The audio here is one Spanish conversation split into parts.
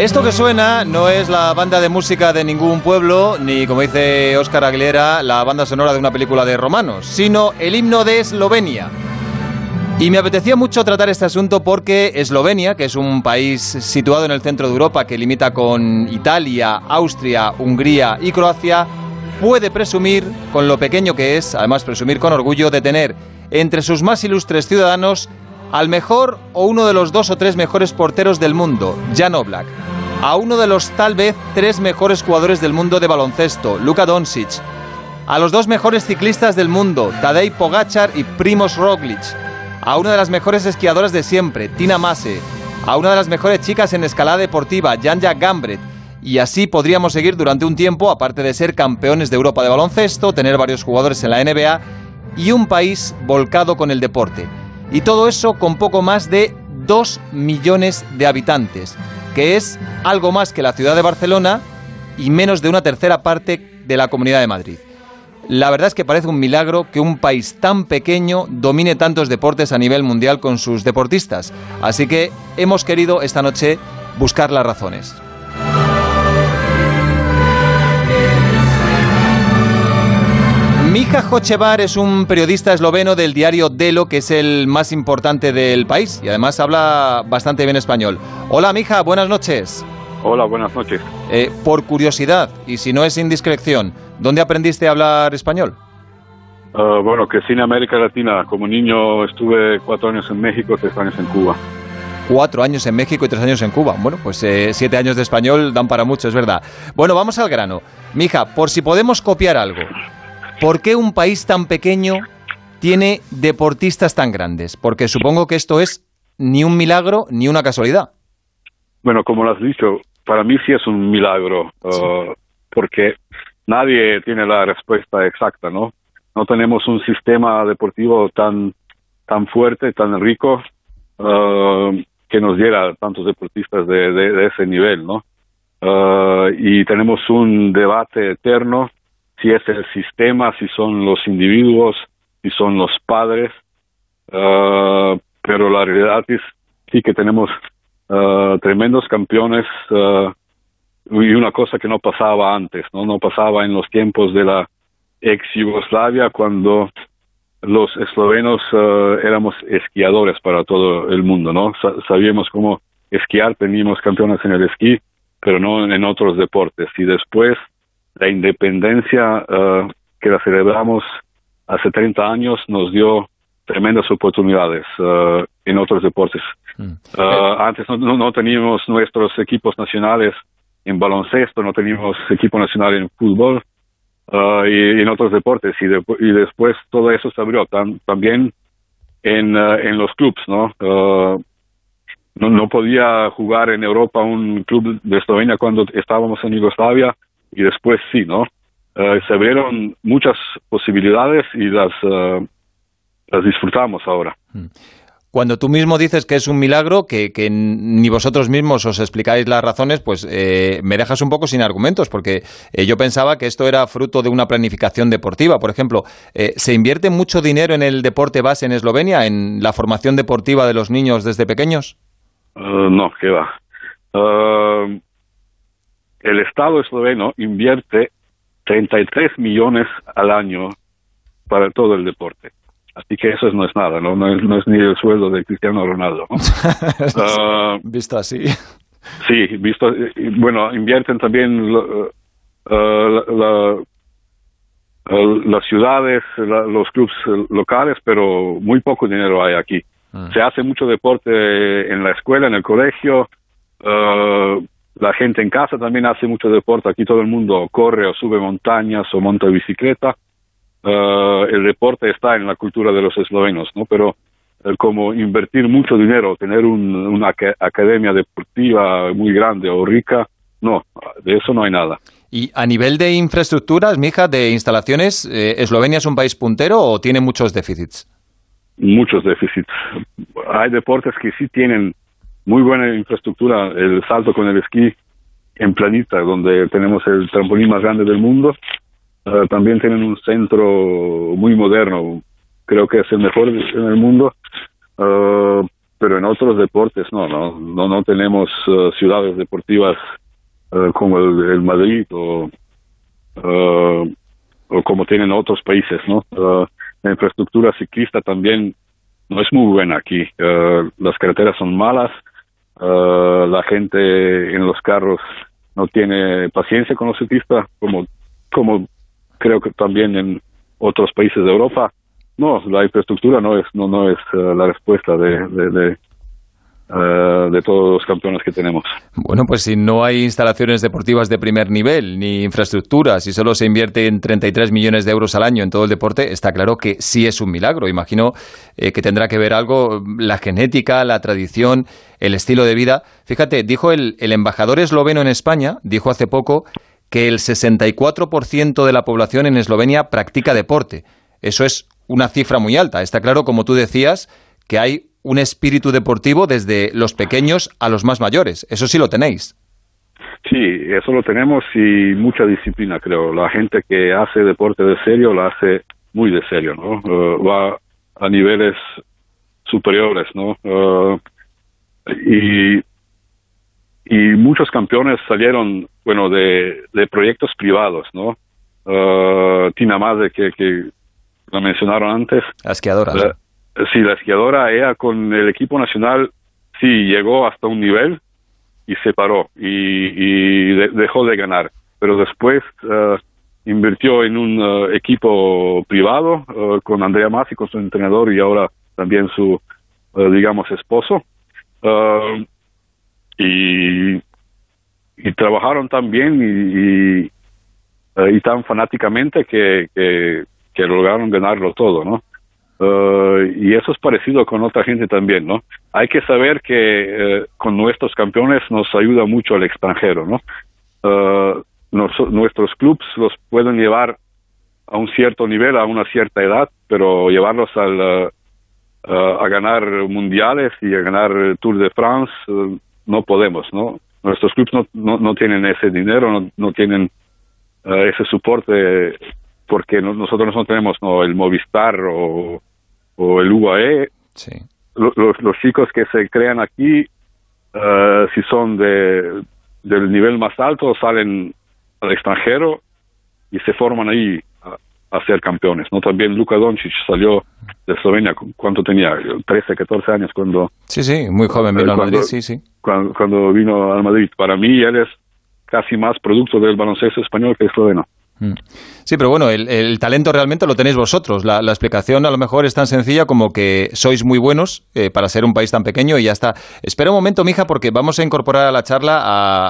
Esto que suena no es la banda de música de ningún pueblo, ni como dice Óscar Aguilera, la banda sonora de una película de romanos, sino el himno de Eslovenia. Y me apetecía mucho tratar este asunto porque Eslovenia, que es un país situado en el centro de Europa que limita con Italia, Austria, Hungría y Croacia, puede presumir, con lo pequeño que es, además presumir con orgullo, de tener entre sus más ilustres ciudadanos al mejor o uno de los dos o tres mejores porteros del mundo, Jan Oblak, a uno de los tal vez tres mejores jugadores del mundo de baloncesto, Luka Doncic, a los dos mejores ciclistas del mundo, Tadej Pogachar y Primoz Roglic, a una de las mejores esquiadoras de siempre, Tina Masse, a una de las mejores chicas en escalada deportiva, Janja Gambret, y así podríamos seguir durante un tiempo, aparte de ser campeones de Europa de baloncesto, tener varios jugadores en la NBA y un país volcado con el deporte. Y todo eso con poco más de 2 millones de habitantes, que es algo más que la ciudad de Barcelona y menos de una tercera parte de la Comunidad de Madrid. La verdad es que parece un milagro que un país tan pequeño domine tantos deportes a nivel mundial con sus deportistas. Así que hemos querido esta noche buscar las razones. Mija Hochevar es un periodista esloveno del diario Delo, que es el más importante del país y además habla bastante bien español. Hola Mija, buenas noches. Hola, buenas noches. Eh, por curiosidad, y si no es indiscreción, ¿dónde aprendiste a hablar español? Uh, bueno, crecí en América Latina. Como niño estuve cuatro años en México, tres años en Cuba. Cuatro años en México y tres años en Cuba. Bueno, pues eh, siete años de español dan para mucho, es verdad. Bueno, vamos al grano. Mija, por si podemos copiar algo, ¿por qué un país tan pequeño tiene deportistas tan grandes? Porque supongo que esto es ni un milagro ni una casualidad. Bueno, como lo has dicho, para mí sí es un milagro, uh, porque nadie tiene la respuesta exacta, ¿no? No tenemos un sistema deportivo tan, tan fuerte, tan rico, uh, que nos diera tantos deportistas de, de, de ese nivel, ¿no? Uh, y tenemos un debate eterno si es el sistema, si son los individuos, si son los padres, uh, pero la realidad es sí que tenemos uh, tremendos campeones uh, y una cosa que no pasaba antes, no no pasaba en los tiempos de la ex Yugoslavia cuando los eslovenos éramos esquiadores para todo el mundo, no Sa sabíamos cómo esquiar, teníamos campeones en el esquí, pero no en otros deportes. Y después la independencia uh, que la celebramos hace 30 años nos dio tremendas oportunidades uh, en otros deportes. Mm. Uh, antes no, no, no, teníamos nuestros equipos nacionales en baloncesto, no teníamos equipo nacional en fútbol y, en otros deportes y, de, y, después todo eso se abrió tam, también en, en los clubs, ¿no? no, no podía jugar en Europa un club de Eslovenia cuando estábamos en Yugoslavia y después sí, ¿no? Uh, se abrieron muchas posibilidades y las, uh, las disfrutamos ahora. Mm. Cuando tú mismo dices que es un milagro, que, que ni vosotros mismos os explicáis las razones, pues eh, me dejas un poco sin argumentos, porque eh, yo pensaba que esto era fruto de una planificación deportiva. Por ejemplo, eh, ¿se invierte mucho dinero en el deporte base en Eslovenia, en la formación deportiva de los niños desde pequeños? Uh, no, que va el Estado esloveno invierte 33 millones al año para todo el deporte. Así que eso no es nada, no, no, es, no es ni el sueldo de Cristiano Ronaldo. ¿no? uh, visto así. Sí, visto. Bueno, invierten también uh, la, la, uh, las ciudades, la, los clubes locales, pero muy poco dinero hay aquí. Uh. Se hace mucho deporte en la escuela, en el colegio. Uh, la gente en casa también hace mucho deporte. Aquí todo el mundo corre o sube montañas o monta bicicleta. Uh, el deporte está en la cultura de los eslovenos, ¿no? Pero uh, como invertir mucho dinero, tener un, una academia deportiva muy grande o rica, no, de eso no hay nada. Y a nivel de infraestructuras, mija, de instalaciones, eh, ¿Eslovenia es un país puntero o tiene muchos déficits? Muchos déficits. Hay deportes que sí tienen muy buena infraestructura, el salto con el esquí en Planita, donde tenemos el trampolín más grande del mundo. Uh, también tienen un centro muy moderno, creo que es el mejor en el mundo. Uh, pero en otros deportes no, no, no, no tenemos uh, ciudades deportivas como el, el, Madrid o, o como tienen otros países, ¿no? la infraestructura ciclista también no es muy buena aquí. las carreteras son malas, la gente en los carros no tiene paciencia con los ciclistas, como, como creo que también en otros países de Europa. No, la infraestructura no es no no es uh, la respuesta de, de, uh, de, todos los campeones que tenemos. Bueno, pues si no hay instalaciones deportivas de primer nivel ni infraestructuras y solo se invierte en 33 millones de euros al año en todo el deporte, está claro que sí es un milagro. Imagino eh, que tendrá que ver algo la genética, la tradición, el estilo de vida. Fíjate, dijo el, el embajador esloveno en España, dijo hace poco que el 64% de la población en Eslovenia practica deporte. Eso es una cifra muy alta. Está claro, como tú decías, que hay un espíritu deportivo desde los pequeños a los más mayores. Eso sí lo tenéis. Sí, eso lo tenemos y mucha disciplina, creo. La gente que hace deporte de serio lo hace muy de serio, ¿no? Uh, va a niveles superiores, ¿no? Uh, y, y muchos campeones salieron, bueno, de, de proyectos privados, ¿no? Uh, Tina Maze, que, que la mencionaron antes. La esquiadora. Sí, la esquiadora, ella con el equipo nacional, sí, llegó hasta un nivel y se paró y, dejó de ganar. Pero después uh, invirtió en un uh, equipo privado uh, con Andrea Masi, con su entrenador y ahora también su, digamos, esposo. y, y trabajaron tan bien y, y, y tan fanáticamente que que lograron ganarlo todo, ¿no? Y eso es parecido con otra gente también, ¿no? Hay que saber que uh, con nuestros campeones nos ayuda mucho el extranjero, ¿no? Uh, nos, nuestros clubs los pueden llevar a un cierto nivel, a una cierta edad, pero llevarlos al, a ganar mundiales y a ganar Tour de France no podemos, ¿no? Nuestros clubs no, no, no tienen ese dinero, no, no tienen ese soporte porque nosotros no tenemos no el Movistar o, o el UAE. Sí. Los, los, chicos que se crean aquí, uh, si son de, del nivel más alto, salen al extranjero y se forman ahí a, a ser campeones. no También Luka Doncic salió de Eslovenia, ¿cuánto tenía? 13, 14 años cuando... Sí, sí, muy joven vino cuando, al Madrid, sí, sí. Cuando, cuando vino al Madrid. Para mí él es casi más producto del baloncesto español que esloveno. Mm. Sí, pero bueno, el, talento realmente lo tenéis vosotros. La, explicación a lo mejor es tan sencilla como que sois muy buenos eh, para ser un país tan pequeño y ya está. Espera un momento, mija, porque vamos a incorporar a la charla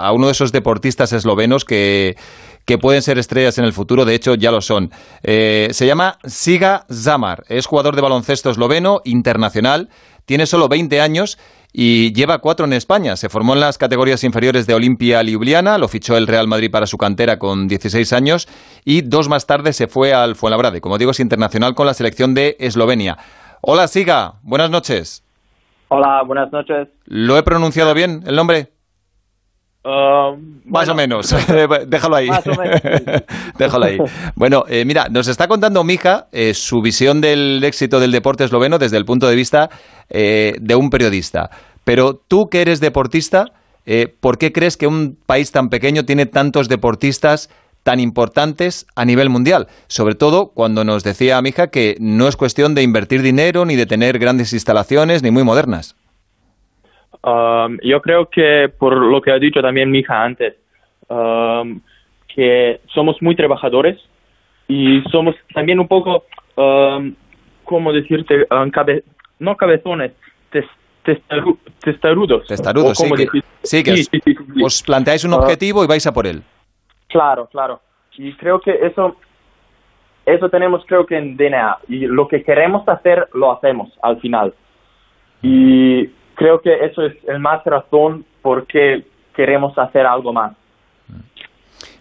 a, uno de esos deportistas eslovenos que, que, pueden ser estrellas en el futuro, de hecho ya lo son. Eh, se llama Siga Zamar, es jugador de baloncesto esloveno, internacional, tiene solo 20 años y lleva cuatro en España. Se formó en las categorías inferiores de Olimpia Ljubljana, lo fichó el Real Madrid para su cantera con 16 años y dos más tarde se fue al Fuenlabrada. Como digo, es internacional con la selección de Eslovenia. Hola, Siga, buenas noches. Hola, buenas noches. ¿Lo he pronunciado bien el nombre? Uh, más o menos, déjalo ahí. Más o menos. déjalo ahí. Bueno, eh, mira, nos está contando Mija eh, su visión del éxito del deporte esloveno desde el punto de vista eh, de un periodista. Pero tú que eres deportista, ¿por qué crees que un país tan pequeño tiene tantos deportistas tan importantes a nivel mundial? Sobre todo cuando nos decía Mija que no es cuestión de invertir dinero ni de tener grandes instalaciones ni muy modernas. Um, yo creo que por lo que ha dicho también mi hija antes, um, que somos muy trabajadores y somos también un poco, um, ¿cómo decirte? Um, cabe no cabezones, testarudos. Testarudos, sí, que, sí, que os, planteáis un uh, objetivo y vais a por él. Claro, claro. Y creo que eso, eso tenemos creo que en DNA. Y lo que queremos hacer, lo hacemos al final. Y creo que eso es el más razón por qué queremos hacer algo más.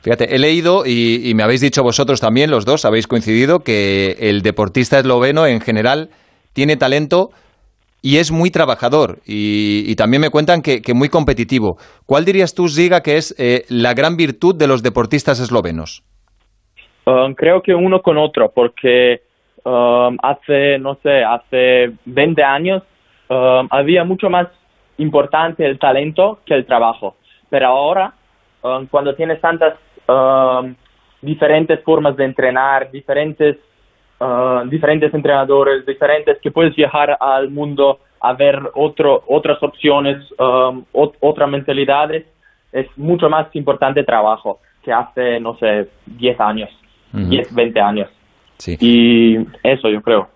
Fíjate, he leído y, me habéis dicho vosotros también, los dos, habéis coincidido, que el deportista esloveno en general tiene talento y es muy trabajador. Y, también me cuentan que, muy competitivo. ¿Cuál dirías tú, Ziga, que es eh, la gran virtud de los deportistas eslovenos? Um, creo que uno con otro, porque um, hace, no sé, hace 20 años um, había mucho más importante el talento que el trabajo. Pero ahora, um, cuando tienes tantas um, diferentes formas de entrenar, diferentes, uh, diferentes entrenadores, diferentes, que puedes viajar al mundo a ver otro, otras opciones, otras mentalidades, es mucho más importante trabajo que hace, no sé, 10 años, 10, 20 años. Sí. Y eso yo creo.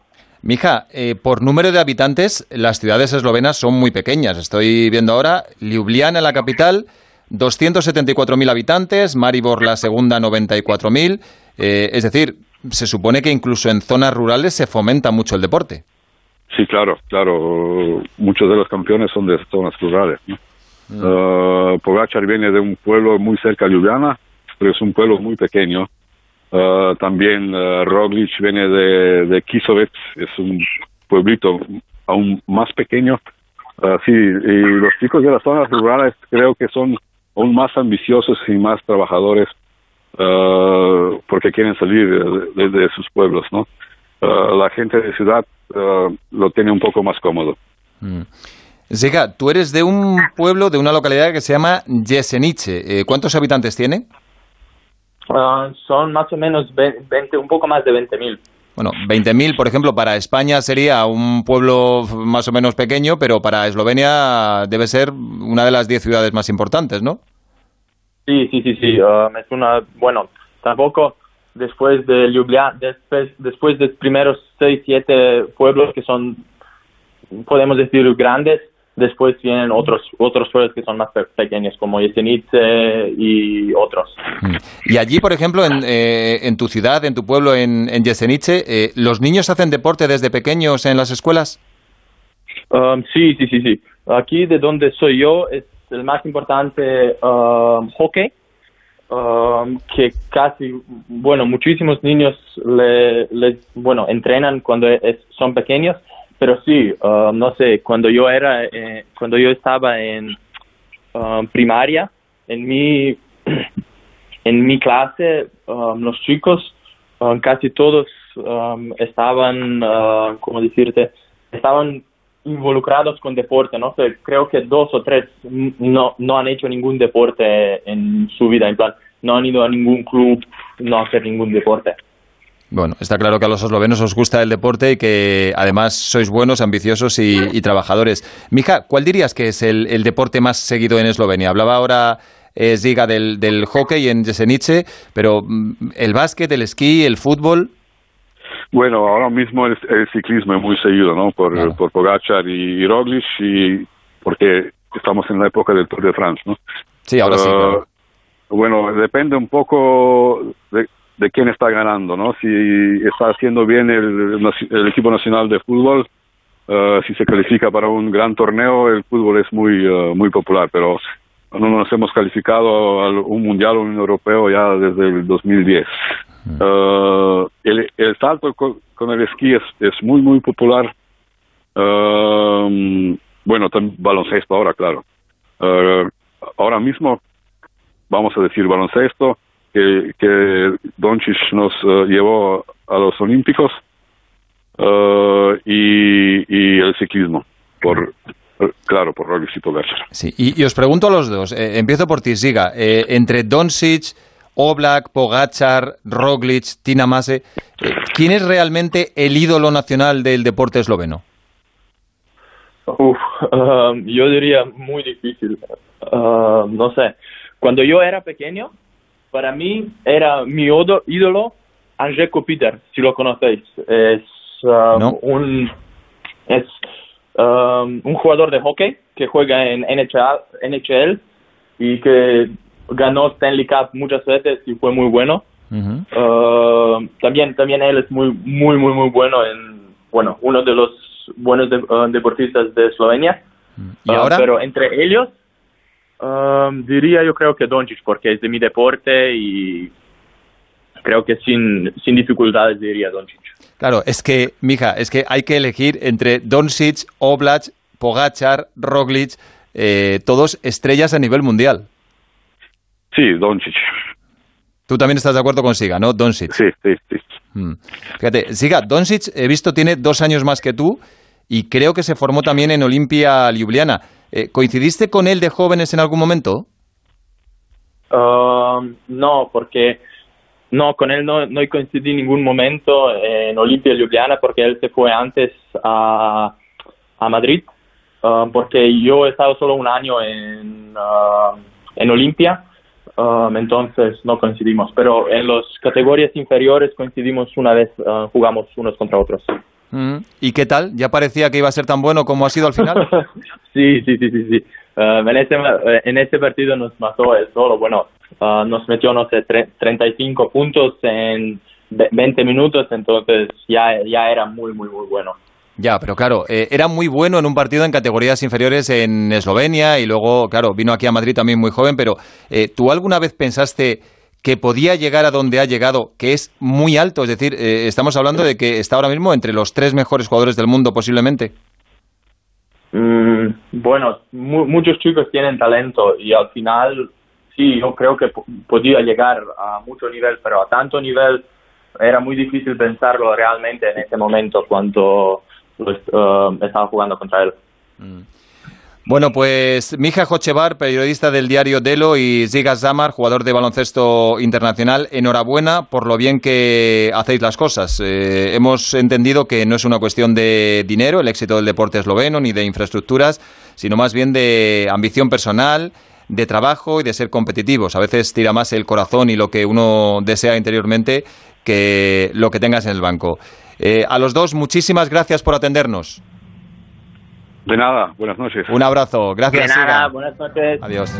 Mija, eh, por número de habitantes, las ciudades eslovenas son muy pequeñas. Estoy viendo ahora Ljubljana, la capital, 274.000 habitantes, Maribor, la segunda, 94.000. Eh, es decir, se supone que incluso en zonas rurales se fomenta mucho el deporte. Sí, claro, claro. Muchos de los campeones son de zonas rurales. ¿no? Mm. Uh, viene de un pueblo muy cerca de Ljubljana, pero es un pueblo muy pequeño. Uh, también uh, Roglic viene de, de Kisovec, es un pueblito aún más pequeño. Uh, sí, y los chicos de las zonas rurales creo que son aún más ambiciosos y más trabajadores porque quieren salir de, sus pueblos, ¿no? La gente de ciudad lo tiene un poco más cómodo. Mm. Tú eres de un pueblo, de una localidad que se llama Jesenice. Eh, ¿Cuántos habitantes tiene? Ah, son más o menos 20, un poco más de 20.000. Bueno, 20.000, por ejemplo, para España sería un pueblo más o menos pequeño, pero para Eslovenia debe ser una de las 10 ciudades más importantes, ¿no? Sí, sí, sí, sí. Um, es una, bueno, tampoco después de Ljubljana, después, después de los primeros 6, 7 pueblos que son, podemos decir, grandes, Después vienen otros otros pueblos que son más pequeños, como Jesenice y otros. Y allí, por ejemplo, en, eh, en tu ciudad, en tu pueblo, en, en Jesenice, eh, ¿los niños hacen deporte desde pequeños en las escuelas? Um, sí, sí, sí, sí. Aquí de donde soy yo es el más importante um, hockey, um, que casi, bueno, muchísimos niños le, le bueno, entrenan cuando son pequeños pero sí, um, no sé, cuando yo era, eh, cuando yo estaba en um, primaria, en mi, en mi clase, um, los chicos, casi todos estaban, uh, ¿cómo decirte? Estaban involucrados con deporte, no sé, creo que dos o tres no, no han hecho ningún deporte en su vida, en plan, no han ido a ningún club, no hacer ningún deporte. Bueno, está claro que a los eslovenos os gusta el deporte y que además sois buenos, ambiciosos y, trabajadores. Mija, ¿cuál dirías que es el, deporte más seguido en Eslovenia? Hablaba ahora eh, Ziga del, hockey en Jesenice, pero mm, el básquet, el esquí, el fútbol. Bueno, ahora mismo el, ciclismo es muy seguido, ¿no? Por, por Pogachar y, Roglic y porque estamos en la época del Tour de France, ¿no? Sí, ahora sí. Bueno, depende un poco de, de quién está ganando, ¿no? Si está haciendo bien el, equipo nacional de fútbol, uh, si se califica para un gran torneo, el fútbol es muy uh, muy popular, pero no nos hemos calificado a un mundial o un europeo ya desde el 2010. Uh, el, el, salto con, el esquí es, es muy muy popular. Bueno, también baloncesto ahora, claro. ahora mismo, vamos a decir baloncesto, que, que Doncic nos uh, llevó a los Olímpicos uh, y, y, el ciclismo, por, claro, por Roglic y Pogacar. Sí, y, os pregunto a los dos, eh, empiezo por ti, Siga, eh, entre Doncic, Oblak, Pogachar, Roglic, Tina Mase, eh, ¿quién es realmente el ídolo nacional del deporte esloveno? Uf, um, yo diría muy difícil. Uh, no sé. Cuando yo era pequeño, para mí era mi ídolo Angel Peter, si lo conocéis. Es um, un es um, un jugador de hockey que juega en NHL, NHL y que ganó Stanley Cup muchas veces y fue muy bueno. Uh, también también él es muy muy muy muy bueno en bueno uno de los buenos uh, deportistas de Eslovenia. ¿Y ahora? Uh, pero entre ellos Um, diría yo creo que Doncic porque es de mi deporte y creo que sin, sin dificultades diría Doncic. Claro, es que, mija, es que hay que elegir entre Doncic, Oblak, Pogachar, Roglic, eh, todos estrellas a nivel mundial. Sí, Doncic. Tú también estás de acuerdo con Siga, ¿no? Doncic. Sí, sí, sí. Hmm. Fíjate, Siga, Doncic, he visto, tiene dos años más que tú y creo que se formó también en Olimpia Ljubljana. Eh, ¿Coincidiste con él de jóvenes en algún momento? Um, no, porque no, con él no, no coincidí en ningún momento en Olimpia Ljubljana porque él se fue antes a, Madrid, um, porque yo he estado solo un año en, uh, en Olimpia, um, entonces no coincidimos, pero en las categorías inferiores coincidimos una vez, uh, jugamos unos contra otros. Mm. ¿Y qué tal? ¿Ya parecía que iba a ser tan bueno como ha sido al final? sí, sí, sí, sí, sí. Uh, en, ese, en ese partido nos mató él solo. Bueno, uh, nos metió, no sé, 35 puntos en 20 minutos, entonces ya, ya era muy, muy, muy bueno. Ya, pero claro, eh, era muy bueno en un partido en categorías inferiores en Eslovenia y luego, claro, vino aquí a Madrid también muy joven, pero eh, ¿tú alguna vez pensaste que podía llegar a donde ha llegado, que es muy alto. Es decir, eh, estamos hablando de que está ahora mismo entre los tres mejores jugadores del mundo posiblemente. Mm, bueno, muchos chicos tienen talento y al final sí, yo creo que podía llegar a mucho nivel, pero a tanto nivel era muy difícil pensarlo realmente en ese momento cuando uh, estaba jugando contra él. Mm. Bueno, pues Mija Jochevar, periodista del diario Delo, y Ziga Zamar, jugador de baloncesto internacional, enhorabuena por lo bien que hacéis las cosas. Eh, hemos entendido que no es una cuestión de dinero, el éxito del deporte esloveno, ni de infraestructuras, sino más bien de ambición personal, de trabajo y de ser competitivos. A veces tira más el corazón y lo que uno desea interiormente que lo que tengas en el banco. Eh, a los dos, muchísimas gracias por atendernos. De nada, buenas noches. Un abrazo, gracias. De nada, buenas noches. Adiós.